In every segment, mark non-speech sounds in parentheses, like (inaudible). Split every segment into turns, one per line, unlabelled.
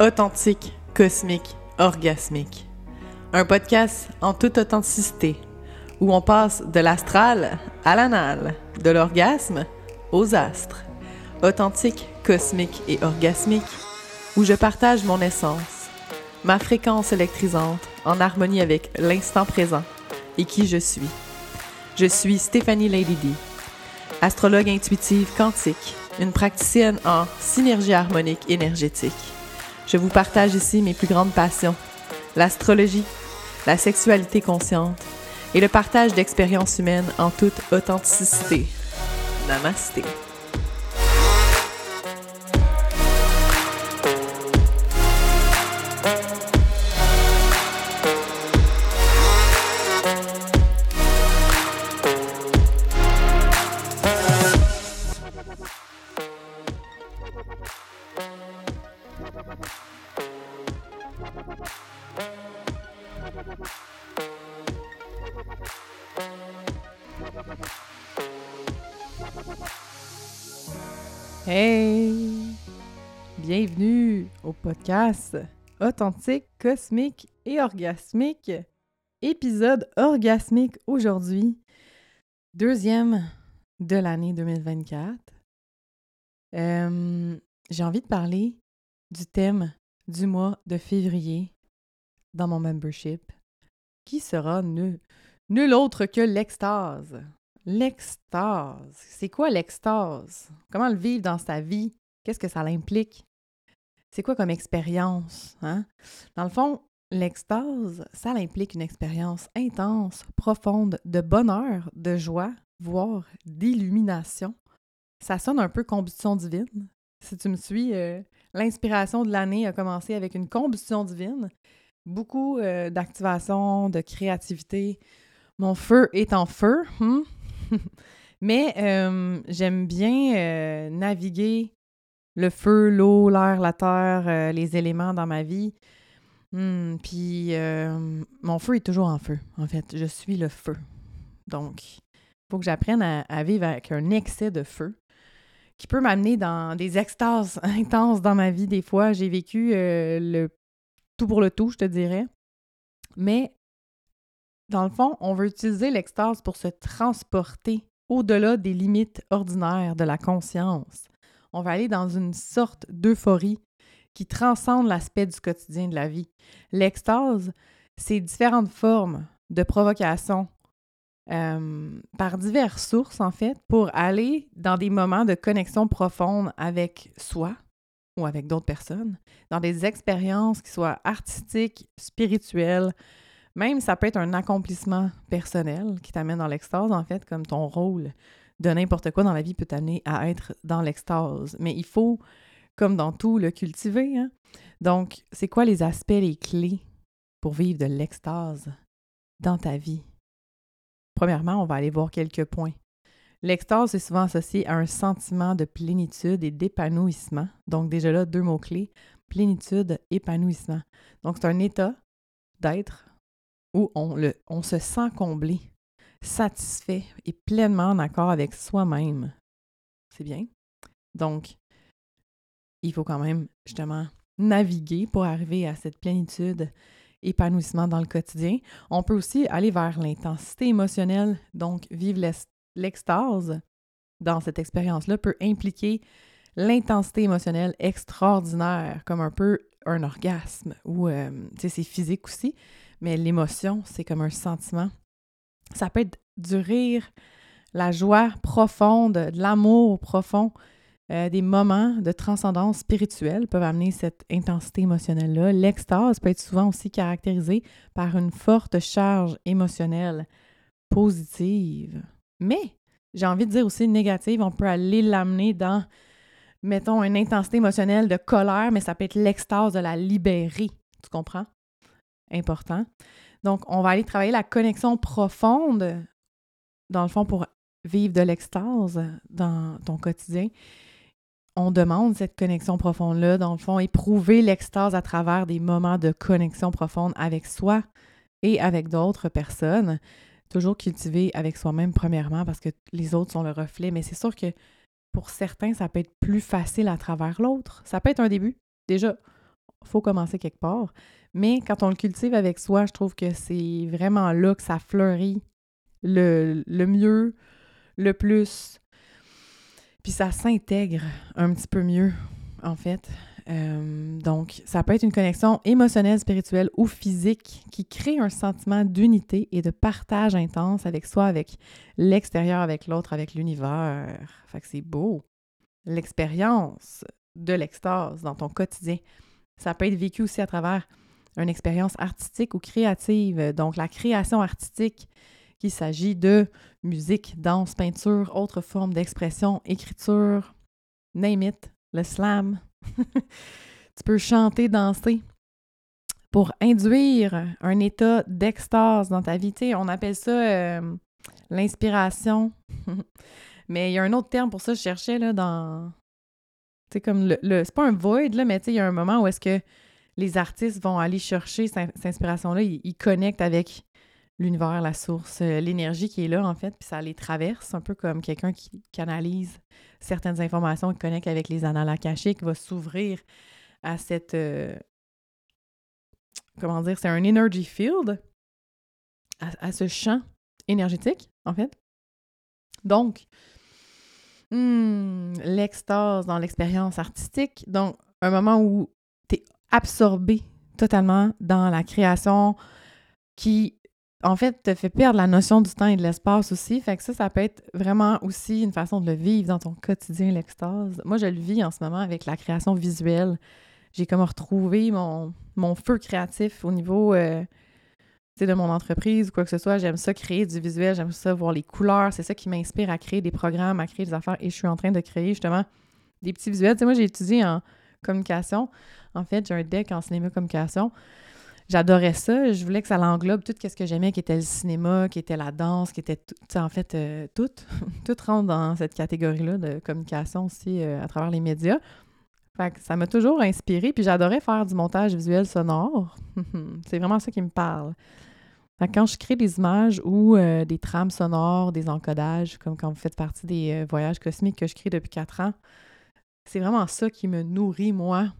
Authentique, cosmique, orgasmique. Un podcast en toute authenticité, où on passe de l'astral à l'anal, de l'orgasme aux astres. Authentique, cosmique et orgasmique, où je partage mon essence, ma fréquence électrisante en harmonie avec l'instant présent et qui je suis. Je suis Stéphanie Lady D, astrologue intuitive quantique, une praticienne en synergie harmonique énergétique. Je vous partage ici mes plus grandes passions, l'astrologie, la sexualité consciente et le partage d'expériences humaines en toute authenticité. Namasté. Authentique, cosmique et orgasmique. Épisode orgasmique aujourd'hui, deuxième de l'année 2024. Euh, J'ai envie de parler du thème du mois de février dans mon membership, qui sera nul, nul autre que l'extase. L'extase. C'est quoi l'extase? Comment le vivre dans sa vie? Qu'est-ce que ça l'implique? C'est quoi comme expérience? Hein? Dans le fond, l'extase, ça implique une expérience intense, profonde, de bonheur, de joie, voire d'illumination. Ça sonne un peu combustion divine. Si tu me suis, euh, l'inspiration de l'année a commencé avec une combustion divine. Beaucoup euh, d'activation, de créativité. Mon feu est en feu. hmm? (laughs) Mais euh, j'aime bien naviguer le feu, l'eau, l'air, la terre, euh, les éléments dans ma vie. Hmm, puis mon feu est toujours en feu, en fait. Je suis le feu. Donc, il faut que j'apprenne à, à vivre avec un excès de feu qui peut m'amener dans des extases (laughs) intenses dans ma vie. Des fois, j'ai vécu le tout pour le tout, je te dirais. Mais dans le fond, on veut utiliser l'extase pour se transporter au-delà des limites ordinaires de la conscience. On va aller dans une sorte d'euphorie qui transcende l'aspect du quotidien de la vie. L'extase, c'est différentes formes de provocation euh, par diverses sources, en fait, pour aller dans des moments de connexion profonde avec soi ou avec d'autres personnes, dans des expériences qui soient artistiques, spirituelles, même ça peut être un accomplissement personnel qui t'amène dans l'extase, en fait, comme ton rôle de n'importe quoi dans la vie peut t'amener à être dans l'extase. Mais il faut, comme dans tout, le cultiver. Hein? Donc, c'est quoi les aspects, les clés pour vivre de l'extase dans ta vie? Premièrement, on va aller voir quelques points. L'extase est souvent associé à un sentiment de plénitude et d'épanouissement. Donc, déjà là, deux mots-clés plénitude, épanouissement. Donc, c'est un état d'être où on, on se sent comblé, satisfait et pleinement en accord avec soi-même. C'est bien. Donc, il faut quand même justement naviguer pour arriver à cette plénitude, épanouissement dans le quotidien. On peut aussi aller vers l'intensité émotionnelle, donc vivre l'extase dans cette expérience-là peut impliquer l'intensité émotionnelle extraordinaire, comme un peu un orgasme, ou euh, c'est physique aussi, mais l'émotion, c'est comme un sentiment. Ça peut être du rire, la joie profonde, de l'amour profond, euh, des moments de transcendance spirituelle peuvent amener cette intensité émotionnelle-là. L'extase peut être souvent aussi caractérisée par une forte charge émotionnelle positive. Mais, j'ai envie de dire aussi négative, on peut aller l'amener dans, mettons, une intensité émotionnelle de colère, mais ça peut être l'extase de la libérer. Tu comprends? important. Donc, on va aller travailler la connexion profonde, dans le fond, pour vivre de l'extase dans ton quotidien. On demande cette connexion profonde-là, dans le fond, éprouver l'extase à travers des moments de connexion profonde avec soi et avec d'autres personnes. Toujours cultiver avec soi-même, premièrement, parce que les autres sont le reflet. Mais c'est sûr que pour certains, ça peut être plus facile à travers l'autre. Ça peut être un début. Déjà, faut commencer quelque part. Mais quand on le cultive avec soi, je trouve que c'est vraiment là que ça fleurit le, le mieux, le plus. Puis ça s'intègre un petit peu mieux, en fait. Euh, donc, ça peut être une connexion émotionnelle, spirituelle ou physique qui crée un sentiment d'unité et de partage intense avec soi, avec l'extérieur, avec l'autre, avec l'univers. Fait que c'est beau. L'expérience de l'extase dans ton quotidien. Ça peut être vécu aussi à travers une expérience artistique ou créative. Donc, la création artistique, qu'il s'agit de musique, danse, peinture, autres formes d'expression, écriture, name it, le slam. (laughs) tu peux chanter, danser pour induire un état d'extase dans ta vie. on appelle ça euh, l'inspiration. (laughs) mais il y a un autre terme pour ça, je cherchais là, dans, c'est comme le, c'est pas un void, là, mais il y a un moment où est-ce que les artistes vont aller chercher cette, inspiration-là, ils, connectent avec l'univers, la source, euh, l'énergie qui est là, en fait, puis ça les traverse, un peu comme quelqu'un qui canalise certaines informations, qui connecte avec les annales akashiques, va s'ouvrir à cette... Euh, comment dire? C'est un energy field, à ce champ énergétique, en fait. Donc, Hmm, l'extase dans l'expérience artistique. Donc, un moment où tu es absorbé totalement dans la création qui, en fait, te fait perdre la notion du temps et de l'espace aussi. Fait que ça, ça peut être vraiment aussi une façon de le vivre dans ton quotidien, l'extase. Moi, je le vis en ce moment avec la création visuelle. J'ai comme retrouvé mon, mon feu créatif au niveau euh, de mon entreprise ou quoi que ce soit. J'aime ça créer du visuel, j'aime ça voir les couleurs. C'est ça qui m'inspire à créer des programmes, à créer des affaires. Et je suis en train de créer justement des petits visuels. Tu sais, moi, j'ai étudié en communication. En fait, j'ai un deck en cinéma communication. J'adorais ça. Je voulais que ça l'englobe tout ce que j'aimais, qui était le cinéma, qui était la danse, qui était tout, en fait euh, (laughs) tout. rentre dans cette catégorie-là de communication aussi euh, à travers les médias. Fait que ça m'a toujours inspiré, puis j'adorais faire du montage visuel sonore. (laughs) C'est vraiment ça qui me parle quand je crée des images ou euh, des trames sonores, des encodages, comme quand vous faites partie des euh, voyages cosmiques que je crée depuis quatre ans, c'est vraiment ça qui me nourrit, moi,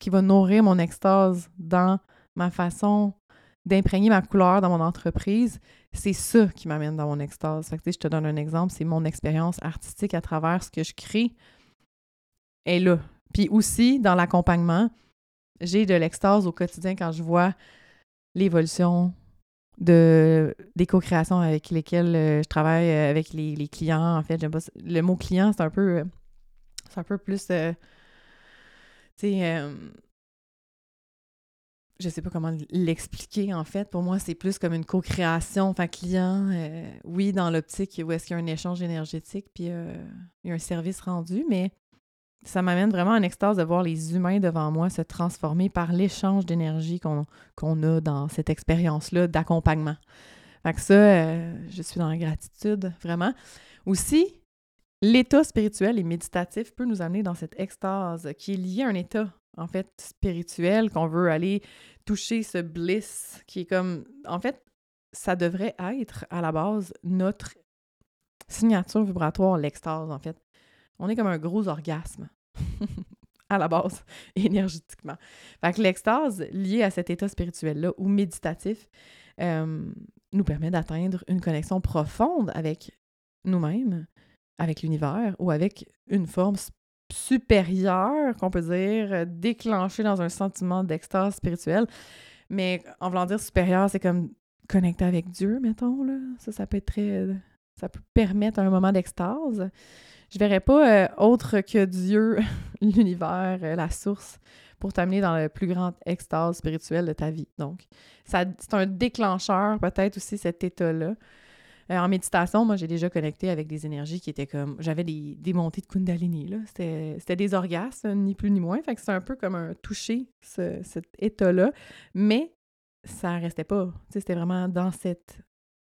qui va nourrir mon extase dans ma façon d'imprégner ma couleur dans mon entreprise. C'est ça qui m'amène dans mon extase. Fait je te donne un exemple, c'est mon expérience artistique à travers ce que je crée est là. Puis aussi, dans l'accompagnement, j'ai de l'extase au quotidien quand je vois l'évolution de, des co-créations avec lesquelles euh, je travaille euh, avec les, clients. En fait, pas, le mot client, c'est un peu, euh, c'est un peu plus, tu sais, je sais pas comment l'expliquer en fait. Pour moi, c'est plus comme une co-création. Enfin, client, oui, dans l'optique où est-ce qu'il y a un échange énergétique, puis il y a un service rendu, mais ça m'amène vraiment en extase de voir les humains devant moi se transformer par l'échange d'énergie qu'on a dans cette expérience-là d'accompagnement. Fait que ça, euh, je suis dans la gratitude, vraiment. Aussi, l'état spirituel et méditatif peut nous amener dans cette extase qui est liée à un état, en fait, spirituel, qu'on veut aller toucher ce bliss qui est comme, en fait, ça devrait être à la base notre signature vibratoire, l'extase, en fait. On est comme un gros orgasme (laughs) à la base, (laughs) énergétiquement. Fait l'extase liée à cet état spirituel-là ou méditatif euh, nous permet d'atteindre une connexion profonde avec nous-mêmes, avec l'univers ou avec une forme supérieure, qu'on peut dire, déclenchée dans un sentiment d'extase spirituelle. Mais en voulant dire supérieur, c'est comme connecter avec Dieu, mettons. Là. Ça peut être très. Ça peut permettre un moment d'extase je verrais pas euh, autre que Dieu, (laughs) l'univers, euh, la source, pour t'amener dans le plus grand extase spirituel de ta vie. Donc, c'est un déclencheur, peut-être aussi cet état-là. Euh, en méditation, moi, j'ai déjà connecté avec des énergies qui étaient comme. J'avais des, montées de Kundalini, là. C'était, c'était des orgasmes, ni plus ni moins. Fait que c'est un peu comme un toucher, cet état-là. Mais ça restait pas. C'était vraiment dans cet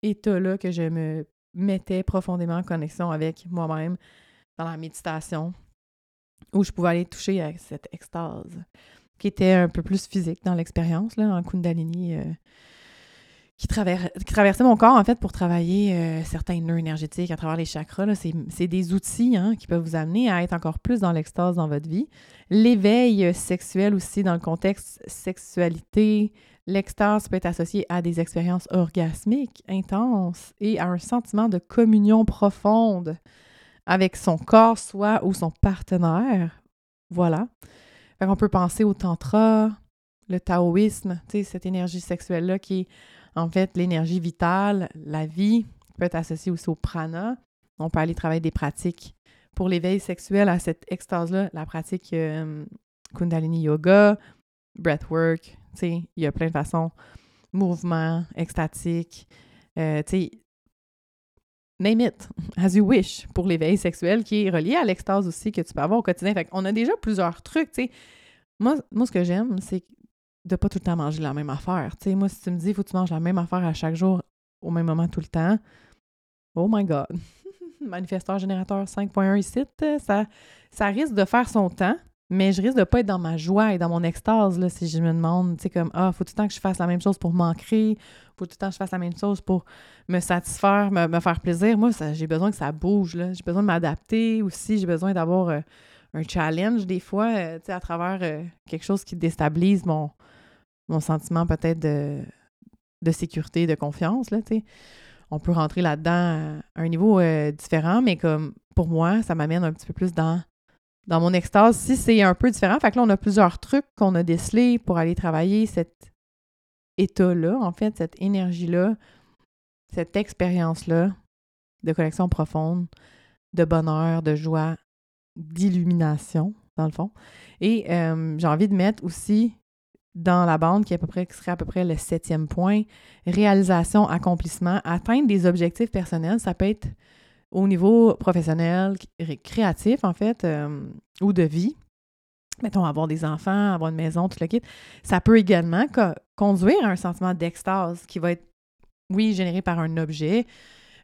état-là que je me mettais profondément en connexion avec moi-même dans la méditation, où je pouvais aller toucher avec cette extase, qui était un peu plus physique dans l'expérience, là, en Kundalini, euh, qui, traversait mon corps, en fait, pour travailler euh, certains nœuds énergétiques à travers les chakras. C'est des outils hein, qui peuvent vous amener à être encore plus dans l'extase dans votre vie. L'éveil sexuel aussi, dans le contexte sexualité, l'extase peut être associé à des expériences orgasmiques intenses et à un sentiment de communion profonde avec son corps, soit ou son partenaire. Voilà. On peut penser au tantra, le taoïsme, cette énergie sexuelle-là qui est en fait, l'énergie vitale, la vie peut être associée aussi au prana. On peut aller travailler des pratiques pour l'éveil sexuel à cette extase-là, la pratique euh, Kundalini Yoga, breathwork, il y a plein de façons, mouvement, extatique, euh, name it, (laughs) as you wish, pour l'éveil sexuel qui est relié à l'extase aussi que tu peux avoir au quotidien. Fait qu'on a déjà plusieurs trucs. Moi, moi, ce que j'aime, c'est de pas tout le temps manger la même affaire. Moi, si tu me dis, faut que tu manges la même affaire à chaque jour, au même moment, tout le temps, oh my God! (laughs) Manifesteur générateur 5.1 ici, ça, ça risque de faire son temps, mais je risque de pas être dans ma joie et dans mon extase là, si je me demande, tu sais, comme, ah, faut tout le temps que je fasse la même chose pour m'ancrer, faut tout le temps que je fasse la même chose pour me satisfaire, me, faire plaisir. Moi, j'ai besoin que ça bouge, là. J'ai besoin de m'adapter aussi, j'ai besoin d'avoir euh, un challenge des fois, euh, tu sais, à travers euh, quelque chose qui déstabilise mon, mon sentiment peut-être de, de sécurité, de confiance, là, tu sais. On peut rentrer là-dedans à un niveau différent, mais comme pour moi, ça m'amène un petit peu plus dans, dans mon extase. Si c'est un peu différent, fait que là, on a plusieurs trucs qu'on a décelés pour aller travailler cet état-là, en fait, cette énergie-là, cette expérience-là de connexion profonde, de bonheur, de joie, d'illumination, dans le fond. Et euh, j'ai envie de mettre aussi dans la bande, qui, à peu près, serait à peu près le septième point, réalisation, accomplissement, atteindre des objectifs personnels, ça peut être au niveau professionnel, créatif en fait, euh, ou de vie. Mettons, avoir des enfants, avoir une maison, tout le kit. Ça peut également conduire à un sentiment d'extase qui va être, oui, généré par un objet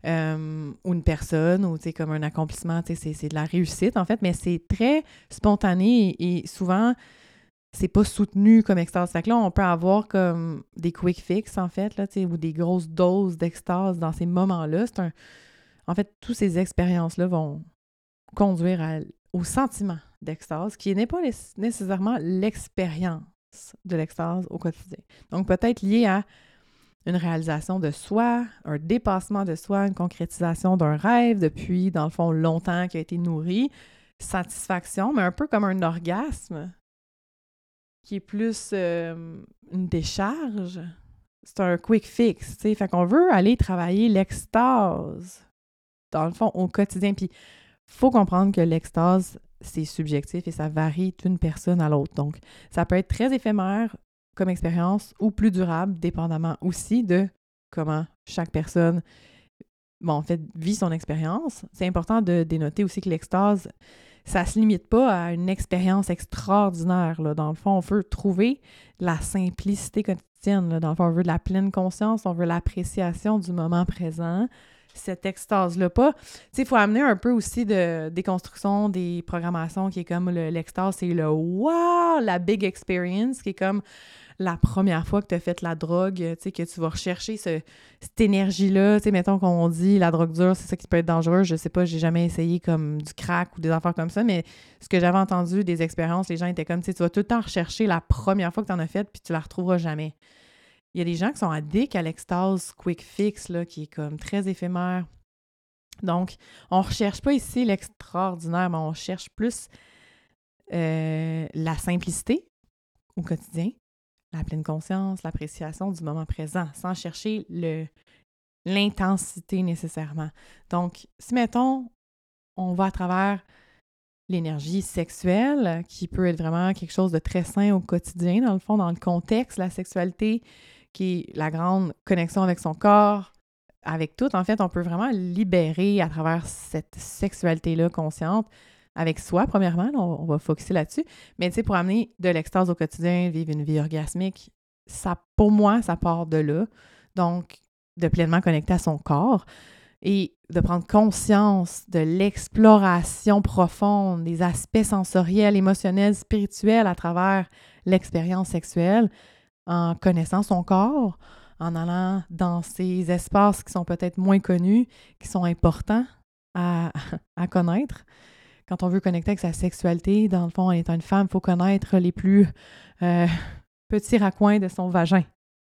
euh, ou une personne, ou comme un accomplissement, c'est de la réussite en fait, mais c'est très spontané et souvent c'est pas soutenu comme extase. Fait que là, on peut avoir comme des quick fix, en fait, là, ou des grosses doses d'extase dans ces moments-là. C'est un... En fait, toutes ces expériences-là vont conduire au sentiment d'extase, qui n'est pas nécessairement l'expérience de l'extase au quotidien. Donc, peut-être lié à une réalisation de soi, un dépassement de soi, une concrétisation d'un rêve depuis, dans le fond, longtemps qui a été nourri, satisfaction, mais un peu comme un orgasme qui est plus une décharge. C'est un quick fix, tu sais. Fait qu'on veut aller travailler l'extase, dans le fond, au quotidien. Puis, faut comprendre que l'extase, c'est subjectif et ça varie d'une personne à l'autre. Donc, ça peut être très éphémère comme expérience ou plus durable, dépendamment aussi de comment chaque personne, bon, en fait, vit son expérience. C'est important de dénoter aussi que l'extase, ça ne se limite pas à une expérience extraordinaire. Là. Dans le fond, on veut trouver la simplicité quotidienne. Là. Dans le fond, on veut de la pleine conscience, on veut l'appréciation du moment présent, cette extase-là. Pas, tu sais, il faut amener un peu aussi de déconstruction des programmations qui est comme l'extase, c'est le wow, la big experience, qui est comme la première fois que tu as fait la drogue, tu sais, que tu vas rechercher cette énergie-là. Tu sais, mettons qu'on dit la drogue dure, c'est ça qui peut être dangereux. Je sais pas, j'ai jamais essayé comme du crack ou des affaires comme ça, mais ce que j'avais entendu des expériences, les gens étaient comme, tu sais, tu vas tout le temps rechercher la première fois que tu en as fait, puis tu la retrouveras jamais. Il y a des gens qui sont addicts à l'extase quick fix, là, qui est comme très éphémère. Donc, on recherche pas ici l'extraordinaire, mais on cherche plus euh, la simplicité au quotidien, la pleine conscience, l'appréciation du moment présent, sans chercher le, l'intensité nécessairement. Donc, si mettons, on va à travers l'énergie sexuelle, qui peut être vraiment quelque chose de très sain au quotidien, dans le fond, dans le contexte, la sexualité, qui est la grande connexion avec son corps, avec tout, en fait, on peut vraiment libérer à travers cette sexualité-là consciente avec soi, premièrement. on, va focuser là-dessus. Mais tu sais, pour amener de l'extase au quotidien, vivre une vie orgasmique, ça, pour moi, ça part de là. Donc, de pleinement connecter à son corps et de prendre conscience de l'exploration profonde des aspects sensoriels, émotionnels, spirituels à travers l'expérience sexuelle en connaissant son corps, en allant dans ces espaces qui sont peut-être moins connus, qui sont importants à, (laughs) connaître. Quand on veut connecter avec sa sexualité, dans le fond, en étant une femme, il faut connaître les plus euh, (laughs) petits raccoins de son vagin.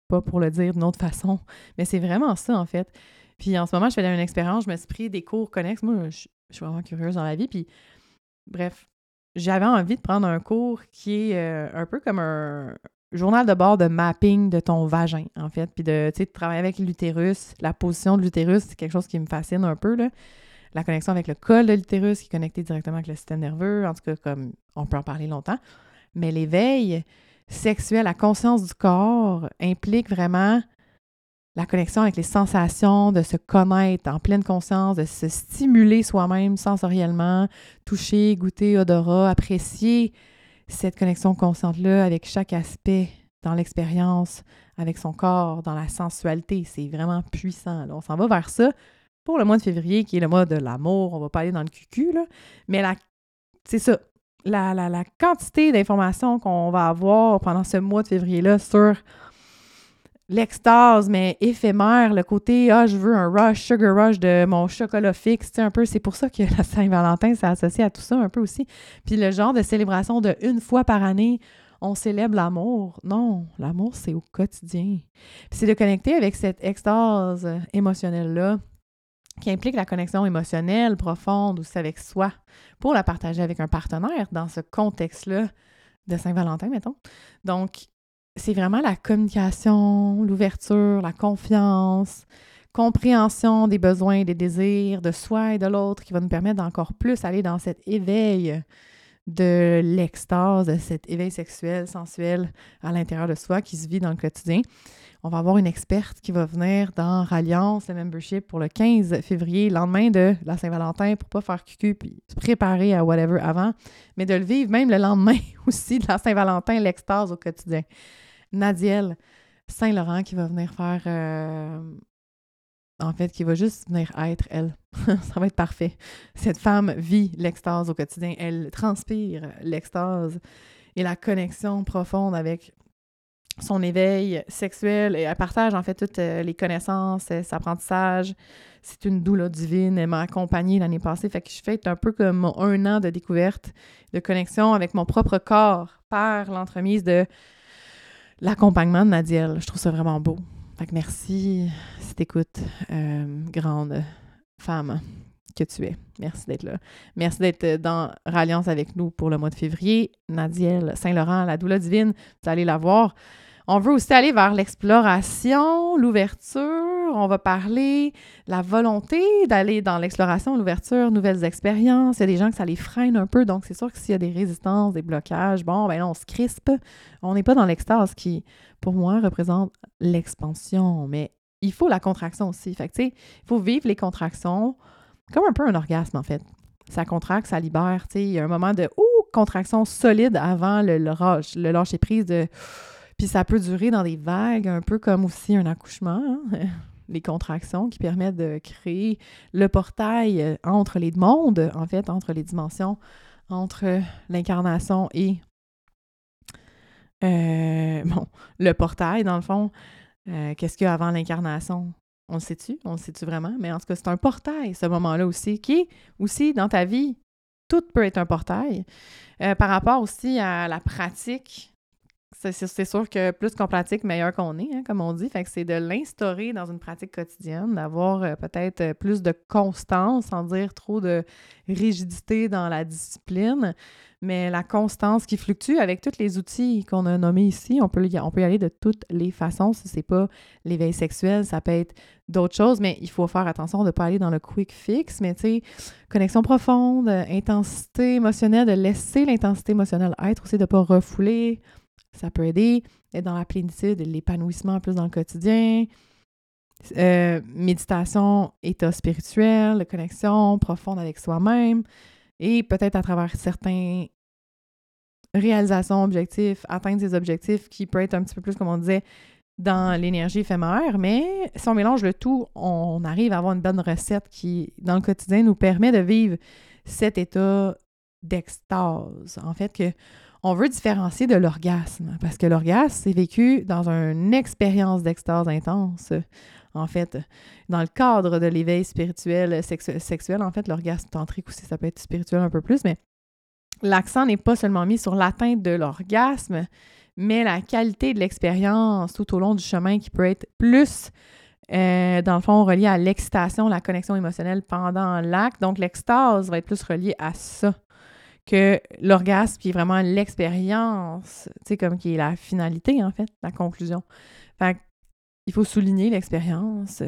Pas pour le dire d'une autre façon, mais c'est vraiment ça, en fait. Puis en ce moment, je fais une expérience, je me suis pris des cours connexes. Moi, je, suis vraiment curieuse dans la vie. Puis bref, j'avais envie de prendre un cours qui est euh, un peu comme un, journal de bord de mapping de ton vagin, en fait, puis de, de travailler avec l'utérus, la position de l'utérus, c'est quelque chose qui me fascine un peu, là. La connexion avec le col de l'utérus qui est connecté directement avec le système nerveux, en tout cas, comme on peut en parler longtemps. Mais l'éveil sexuel, la conscience du corps implique vraiment la connexion avec les sensations, de se connaître en pleine conscience, de se stimuler soi-même sensoriellement, toucher, goûter, odorat, apprécier cette connexion consciente-là avec chaque aspect dans l'expérience, avec son corps, dans la sensualité. C'est vraiment puissant. On s'en va vers ça pour le mois de février, qui est le mois de l'amour. On va pas aller dans le cucu, là. Mais la, c'est ça. La, la, la quantité d'informations qu'on va avoir pendant ce mois de février-là sur l'extase, mais éphémère, le côté Ah, je veux un rush, sugar rush de mon chocolat fixe, un peu. C'est pour ça que la Saint-Valentin, c'est associé à tout ça un peu aussi. Puis le genre de célébration de une fois par année, on célèbre l'amour. Non, l'amour, c'est au quotidien. c'est de connecter avec cette extase émotionnelle-là qui implique la connexion émotionnelle profonde aussi avec soi pour la partager avec un partenaire dans ce contexte-là de Saint-Valentin, mettons. Donc, c'est vraiment la communication, l'ouverture, la confiance, compréhension des besoins des désirs de soi et de l'autre qui va nous permettre d'encore plus aller dans cet éveil de l'extase, de cet éveil sexuel, sensuel à l'intérieur de soi qui se vit dans le quotidien. On va avoir une experte qui va venir dans Ralliance, le membership, pour le 15 février, lendemain de la Saint-Valentin, pour pas faire cucu puis se préparer à whatever avant, mais de le vivre même le lendemain (laughs) aussi de la Saint-Valentin, l'extase au quotidien. Nadiel Saint-Laurent qui va venir faire. Euh, en fait, qui va juste venir être elle. (laughs) ça va être parfait. Cette femme vit l'extase au quotidien. Elle transpire l'extase et la connexion profonde avec son éveil sexuel et elle partage en fait toutes euh, les connaissances, ses apprentissages. C'est une doula divine. Elle m'a accompagnée l'année passée. Fait que je fais un peu comme un an de découverte, de connexion avec mon propre corps par l'entremise de l'accompagnement de Nadiel. Je trouve ça vraiment beau. Fait merci si t'écoutes, euh, grande femme que tu es. Merci d'être là. Merci d'être dans Ralliance avec nous pour le mois de février. Nadiel Saint-Laurent, la doula divine, vous allez la voir. On veut aussi aller vers l'exploration, l'ouverture. On va parler de la volonté d'aller dans l'exploration, l'ouverture, nouvelles expériences. Il y a des gens que ça les freine un peu. Donc, c'est sûr que s'il y a des résistances, des blocages, bon, ben là, on se crispe. On n'est pas dans l'extase qui, pour moi, représente l'expansion. Mais il faut la contraction aussi. Fait tu sais, il faut vivre les contractions comme un peu un orgasme, en fait. Ça contracte, ça libère. Tu sais, il y a un moment de ouh, contraction solide avant le, le, le lâcher prise de puis ça peut durer dans des vagues, un peu comme aussi un accouchement, hein, (laughs) les contractions qui permettent de créer le portail euh, entre les mondes, en fait, entre les dimensions, entre l'incarnation et euh, (laughs) bon, le portail, dans le fond. Euh, qu'est-ce qu'il y a avant l'incarnation? On le sait-tu? On le sait-tu vraiment? Mais en tout cas, c'est un portail, ce moment-là aussi, qui est aussi dans ta vie. Tout peut être un portail. par rapport aussi à la pratique c'est sûr que plus qu'on pratique, meilleur qu'on est, hein, comme on dit. Fait que c'est de l'instaurer dans une pratique quotidienne, d'avoir euh, peut-être euh, plus de constance, sans dire trop de rigidité dans la discipline, mais la constance qui fluctue avec tous les outils qu'on a nommés ici. On peut, y, aller de toutes les façons. Si c'est pas l'éveil sexuel, ça peut être d'autres choses, mais il faut faire attention de ne pas aller dans le quick fix. Mais tu sais, connexion profonde, intensité émotionnelle, de laisser l'intensité émotionnelle être aussi, de ne pas refouler ça peut aider. Être dans la plénitude, l'épanouissement plus dans le quotidien. Euh, méditation, état spirituel, connexion profonde avec soi-même. Et peut-être à travers certains réalisations, objectifs, atteindre ses objectifs qui peut être un petit peu plus, comme on disait, dans l'énergie éphémère, mais si on mélange le tout, on arrive à avoir une bonne recette qui, dans le quotidien, nous permet de vivre cet état d'extase. En fait, que on veut différencier de l'orgasme parce que l'orgasme, c'est vécu dans une expérience d'extase intense. En fait, dans le cadre de l'éveil spirituel, sexuel, en fait, l'orgasme tantrique aussi, ça peut être spirituel un peu plus, mais l'accent n'est pas seulement mis sur l'atteinte de l'orgasme, mais la qualité de l'expérience tout au long du chemin qui peut être plus, euh, dans le fond, relié à l'excitation, la connexion émotionnelle pendant l'acte. Donc, l'extase va être plus reliée à ça que l'orgasme qui est vraiment l'expérience, tu sais, comme qui est la finalité, en fait, la conclusion. Fait il faut souligner l'expérience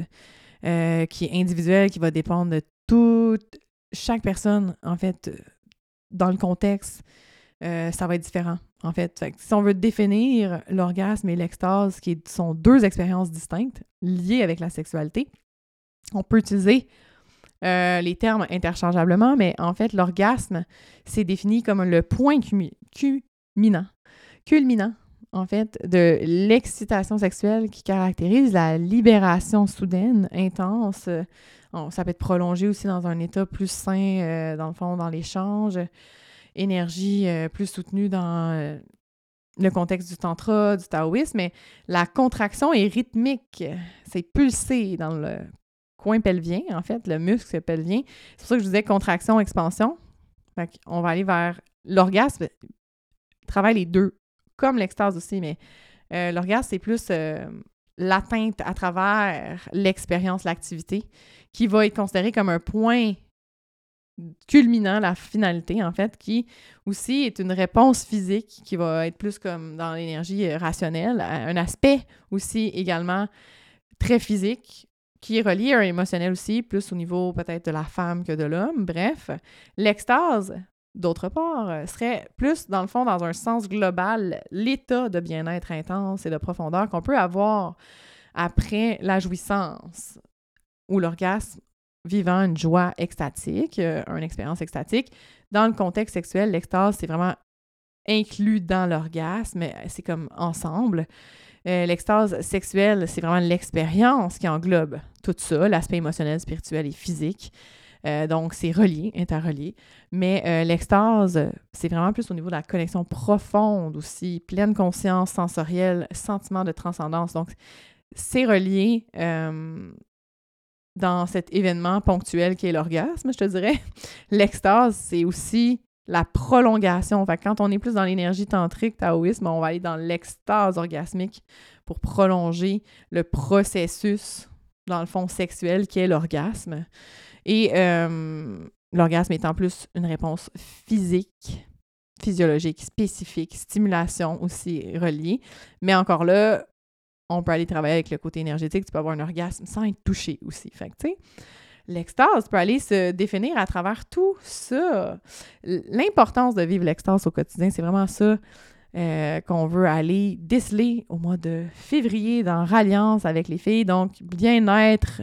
euh, qui est individuelle, qui va dépendre de toute, chaque personne, en fait, dans le contexte, euh, ça va être différent, en fait. Si on veut définir l'orgasme et l'extase, qui sont deux expériences distinctes liées avec la sexualité, on peut utiliser euh, les termes interchangeablement, mais en fait, l'orgasme, c'est défini comme le point culminant, culminant, en fait, de l'excitation sexuelle qui caractérise la libération soudaine, intense. ça peut être prolongé aussi dans un état plus sain, euh, dans le fond, dans l'échange énergie euh, plus soutenue dans le contexte du tantra, du taoïsme, mais la contraction est rythmique. C'est pulsé dans le coin pelvien, en fait, le muscle pelvien. C'est pour ça que je disais contraction, expansion. on va aller vers l'orgasme. Travaille les deux, comme l'extase aussi, mais euh, l'orgasme, c'est plus l'atteinte à travers l'expérience, l'activité, qui va être considéré comme un point culminant, la finalité, en fait, qui aussi est une réponse physique qui va être plus comme dans l'énergie euh, rationnelle, un aspect aussi également très physique qui est relié à un émotionnel aussi, plus au niveau peut-être de la femme que de l'homme. Bref, l'extase, d'autre part, euh, serait plus, dans le fond, dans un sens global, l'état de bien-être intense et de profondeur qu'on peut avoir après la jouissance ou l'orgasme vivant une joie extatique, euh, une expérience extatique. Dans le contexte sexuel, l'extase, c'est vraiment inclus dans l'orgasme, c'est comme ensemble. Euh, l'extase sexuelle, c'est vraiment l'expérience qui englobe tout ça, l'aspect émotionnel, spirituel et physique. Euh, donc, c'est relié, interrelié. Mais l'extase, c'est vraiment plus au niveau de la connexion profonde aussi, pleine conscience sensorielle, sentiment de transcendance. Donc, c'est relié dans cet événement ponctuel qui est l'orgasme, je te dirais. (laughs) L'extase, c'est aussi la prolongation. Fait quand on est plus dans l'énergie tantrique, taoïsme, on va aller dans l'extase orgasmique pour prolonger le processus, dans le fond, sexuel qui est l'orgasme. Et euh, l'orgasme étant plus une réponse physique, physiologique, spécifique, stimulation aussi reliée. Mais encore là, on peut aller travailler avec le côté énergétique, tu peux avoir un orgasme sans être touché aussi. Tu sais, l'extase peut aller se définir à travers tout ça. L'importance de vivre l'extase au quotidien, c'est vraiment ça euh, qu'on veut aller déceler au mois de février dans Ralliance avec les filles. Donc, bien-être,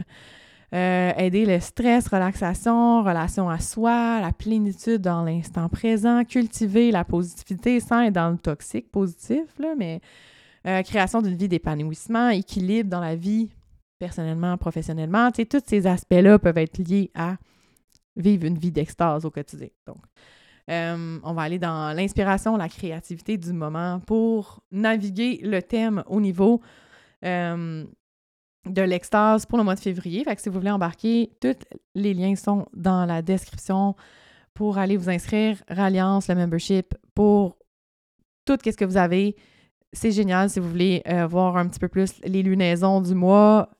euh, aider le stress, relaxation, relation à soi, la plénitude dans l'instant présent, cultiver la positivité sans être dans le toxique positif, là, mais euh, création d'une vie d'épanouissement, équilibre dans la vie personnellement, professionnellement. Tu sais, tous ces aspects-là peuvent être liés à vivre une vie d'extase au quotidien. Donc, euh, on va aller dans l'inspiration, la créativité du moment pour naviguer le thème au niveau euh, de l'extase pour le mois de février. Fait que si vous voulez embarquer, tous les liens sont dans la description pour aller vous inscrire, Ralliance, le membership, pour tout ce que vous avez c'est génial si vous voulez euh, voir un petit peu plus les lunaisons du mois,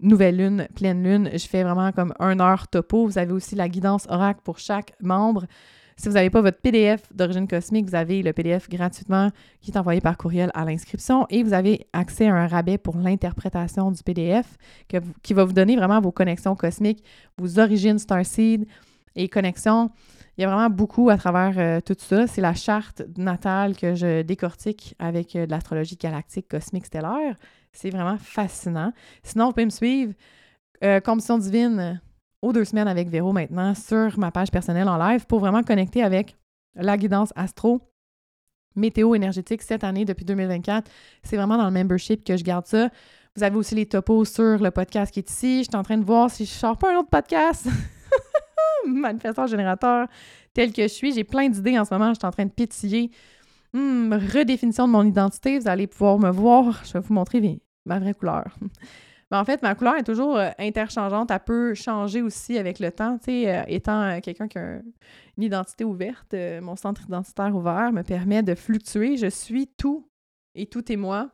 nouvelle lune, pleine lune. Je fais vraiment comme un heure topo. Vous avez aussi la guidance oracle pour chaque membre. Si vous n'avez pas votre PDF d'origine cosmique, vous avez le PDF gratuitement qui est envoyé par courriel à l'inscription et vous avez accès à un rabais pour l'interprétation du PDF qui va vous donner vraiment vos connexions cosmiques, vos origines Starseed et connexions il y a vraiment beaucoup à travers euh, tout ça. C'est la charte natale que je décortique avec euh, de l'astrologie galactique, cosmique, stellaire. C'est vraiment fascinant. Sinon, vous pouvez me suivre, euh, divine, aux deux semaines avec Véro maintenant, sur ma page personnelle en live pour vraiment connecter avec la guidance astro météo énergétique cette année depuis 2024. C'est vraiment dans le membership que je garde ça. Vous avez aussi les topos sur le podcast qui est ici. Je suis en train de voir si je sors pas un autre podcast. (laughs) manifesteur générateur tel que je suis. J'ai plein d'idées en ce moment. Je suis en train de pétiller Hmm, redéfinition de mon identité, vous allez pouvoir me voir. Je vais vous montrer ma vraie couleur. (laughs) Mais en fait, ma couleur est toujours euh, interchangeante. Elle peut changer aussi avec le temps. Tu euh, étant euh, quelqu'un qui a une identité ouverte, mon centre identitaire ouvert me permet de fluctuer. Je suis tout et tout est moi.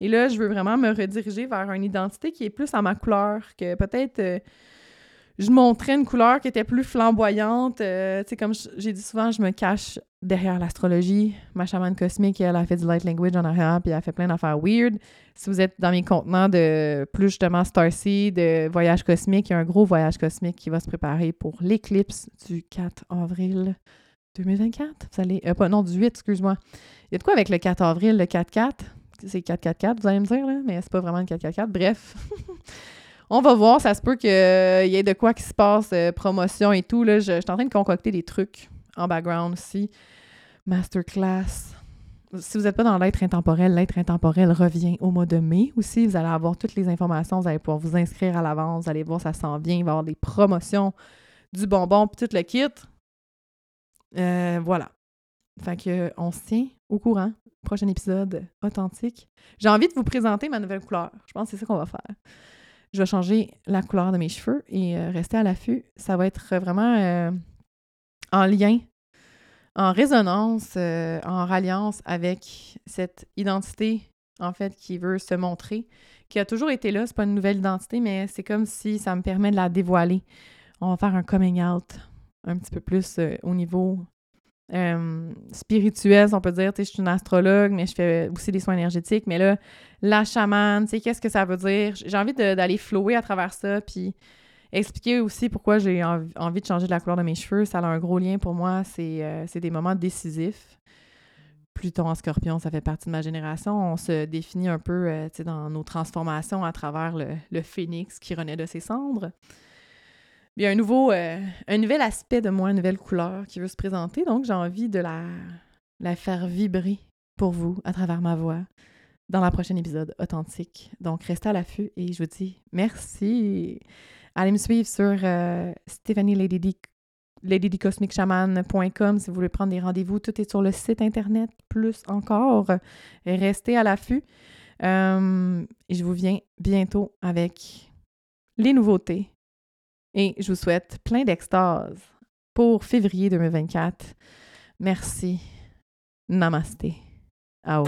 Et là, je veux vraiment me rediriger vers une identité qui est plus à ma couleur, que peut-être je montrais une couleur qui était plus flamboyante. Euh, comme j'ai dit souvent, je me cache derrière l'astrologie. Ma chamane cosmique, elle a fait du light language en arrière, puis elle a fait plein d'affaires weird. Si vous êtes dans mes contenants de plus justement Starseed, de voyage cosmique, il y a un gros voyage cosmique qui va se préparer pour l'éclipse du 4 avril 2024. Vous allez. Euh, pas, non, du 8, excuse-moi. Il y a de quoi avec le 4 avril, le 4-4? C'est 4-4-4, vous allez me dire, là, mais c'est pas vraiment le 4-4-4. Bref. (laughs) On va voir, ça se peut qu'il y ait de quoi qui se passe, euh, promotion et tout. Là. Je, suis en train de concocter des trucs en background aussi. Masterclass. Si vous n'êtes pas dans l'être intemporel, l'être intemporel revient au mois de mai aussi. Vous allez avoir toutes les informations, vous allez pouvoir vous inscrire à l'avance, vous allez voir, ça s'en vient, il va y avoir des promotions, du bonbon, puis tout le kit. Euh, voilà. Fait que on se tient au courant. Prochain épisode authentique. J'ai envie de vous présenter ma nouvelle couleur. Je pense que c'est ça qu'on va faire je vais changer la couleur de mes cheveux et euh, rester à l'affût. Ça va être vraiment euh, en lien, en résonance, euh, en ralliance avec cette identité, en fait, qui veut se montrer, qui a toujours été là. C'est pas une nouvelle identité, mais c'est comme si ça me permet de la dévoiler. On va faire un coming out un petit peu plus au niveau euh, spirituelle, on peut dire. Tu sais, je suis une astrologue, mais je fais aussi des soins énergétiques. Mais là, la chamane, tu sais, qu'est-ce que ça veut dire? J'ai envie d'aller flower à travers ça, puis expliquer aussi pourquoi j'ai envie de changer de la couleur de mes cheveux. Ça a un gros lien pour moi. C'est euh, des moments décisifs. Pluton en scorpion, ça fait partie de ma génération. On se définit un peu euh, dans nos transformations à travers le, le phénix qui renaît de ses cendres il y a un nouveau, euh, un nouvel aspect de moi, une nouvelle couleur qui veut se présenter. Donc, j'ai envie de la, faire vibrer pour vous à travers ma voix dans la prochaine épisode authentique. Donc, restez à l'affût et je vous dis merci. Allez me suivre sur euh, Stephanie Lady D, si vous voulez prendre des rendez-vous. Tout est sur le site internet, plus encore. Restez à l'affût. Euh, et je vous viens bientôt avec les nouveautés et je vous souhaite plein d'extase pour février 2024. Merci. Namasté. Ao.